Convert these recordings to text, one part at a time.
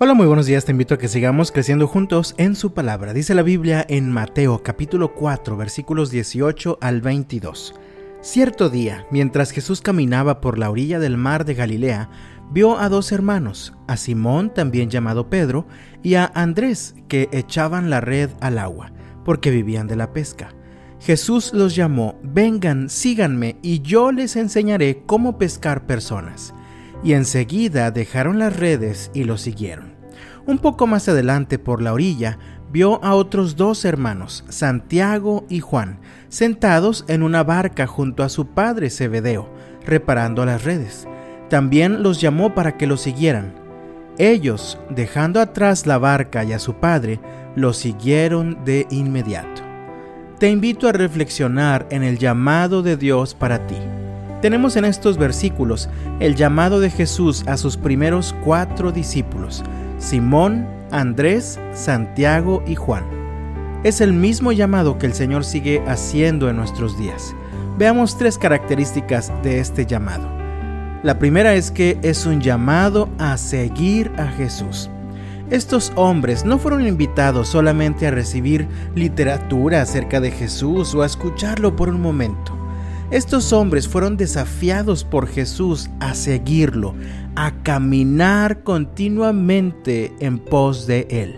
Hola, muy buenos días, te invito a que sigamos creciendo juntos en su palabra. Dice la Biblia en Mateo capítulo 4 versículos 18 al 22. Cierto día, mientras Jesús caminaba por la orilla del mar de Galilea, vio a dos hermanos, a Simón, también llamado Pedro, y a Andrés, que echaban la red al agua, porque vivían de la pesca. Jesús los llamó, vengan, síganme, y yo les enseñaré cómo pescar personas y enseguida dejaron las redes y lo siguieron. Un poco más adelante por la orilla vio a otros dos hermanos, Santiago y Juan, sentados en una barca junto a su padre Zebedeo, reparando las redes. También los llamó para que lo siguieran. Ellos, dejando atrás la barca y a su padre, lo siguieron de inmediato. Te invito a reflexionar en el llamado de Dios para ti. Tenemos en estos versículos el llamado de Jesús a sus primeros cuatro discípulos, Simón, Andrés, Santiago y Juan. Es el mismo llamado que el Señor sigue haciendo en nuestros días. Veamos tres características de este llamado. La primera es que es un llamado a seguir a Jesús. Estos hombres no fueron invitados solamente a recibir literatura acerca de Jesús o a escucharlo por un momento. Estos hombres fueron desafiados por Jesús a seguirlo, a caminar continuamente en pos de Él.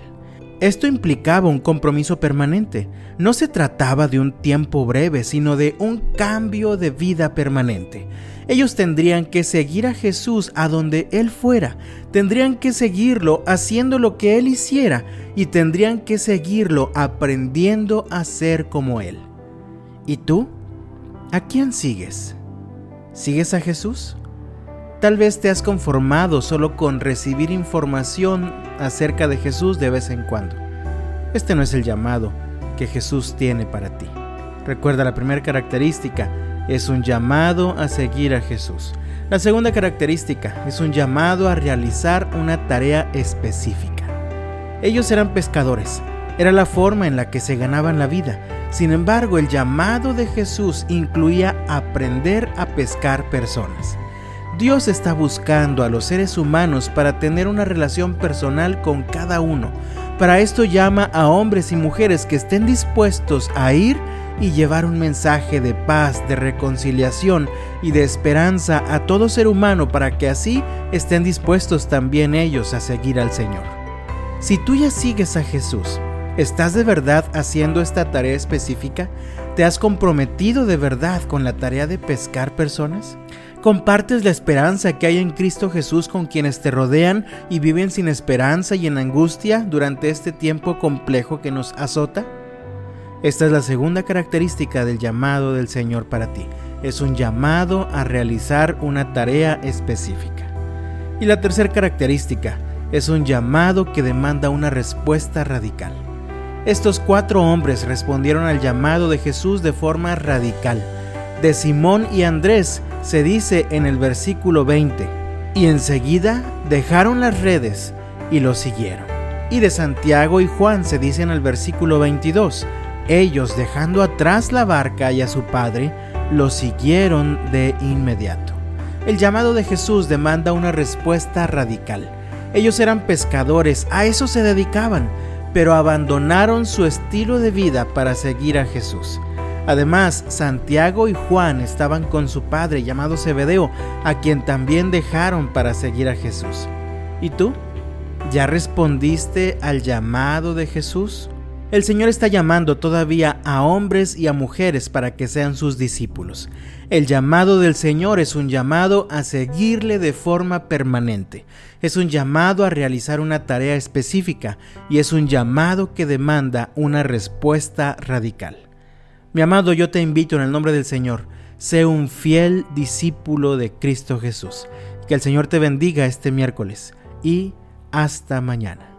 Esto implicaba un compromiso permanente. No se trataba de un tiempo breve, sino de un cambio de vida permanente. Ellos tendrían que seguir a Jesús a donde Él fuera, tendrían que seguirlo haciendo lo que Él hiciera y tendrían que seguirlo aprendiendo a ser como Él. ¿Y tú? ¿A quién sigues? ¿Sigues a Jesús? Tal vez te has conformado solo con recibir información acerca de Jesús de vez en cuando. Este no es el llamado que Jesús tiene para ti. Recuerda la primera característica, es un llamado a seguir a Jesús. La segunda característica es un llamado a realizar una tarea específica. Ellos eran pescadores, era la forma en la que se ganaban la vida sin embargo, el llamado de Jesús incluía aprender a pescar personas. Dios está buscando a los seres humanos para tener una relación personal con cada uno. Para esto llama a hombres y mujeres que estén dispuestos a ir y llevar un mensaje de paz, de reconciliación y de esperanza a todo ser humano para que así estén dispuestos también ellos a seguir al Señor. Si tú ya sigues a Jesús, ¿Estás de verdad haciendo esta tarea específica? ¿Te has comprometido de verdad con la tarea de pescar personas? ¿Compartes la esperanza que hay en Cristo Jesús con quienes te rodean y viven sin esperanza y en angustia durante este tiempo complejo que nos azota? Esta es la segunda característica del llamado del Señor para ti. Es un llamado a realizar una tarea específica. Y la tercera característica es un llamado que demanda una respuesta radical. Estos cuatro hombres respondieron al llamado de Jesús de forma radical. De Simón y Andrés se dice en el versículo 20, y enseguida dejaron las redes y lo siguieron. Y de Santiago y Juan se dice en el versículo 22, ellos dejando atrás la barca y a su padre, lo siguieron de inmediato. El llamado de Jesús demanda una respuesta radical. Ellos eran pescadores, a eso se dedicaban pero abandonaron su estilo de vida para seguir a Jesús. Además, Santiago y Juan estaban con su padre llamado Zebedeo, a quien también dejaron para seguir a Jesús. ¿Y tú? ¿Ya respondiste al llamado de Jesús? El Señor está llamando todavía a hombres y a mujeres para que sean sus discípulos. El llamado del Señor es un llamado a seguirle de forma permanente. Es un llamado a realizar una tarea específica y es un llamado que demanda una respuesta radical. Mi amado, yo te invito en el nombre del Señor, sé un fiel discípulo de Cristo Jesús. Que el Señor te bendiga este miércoles y hasta mañana.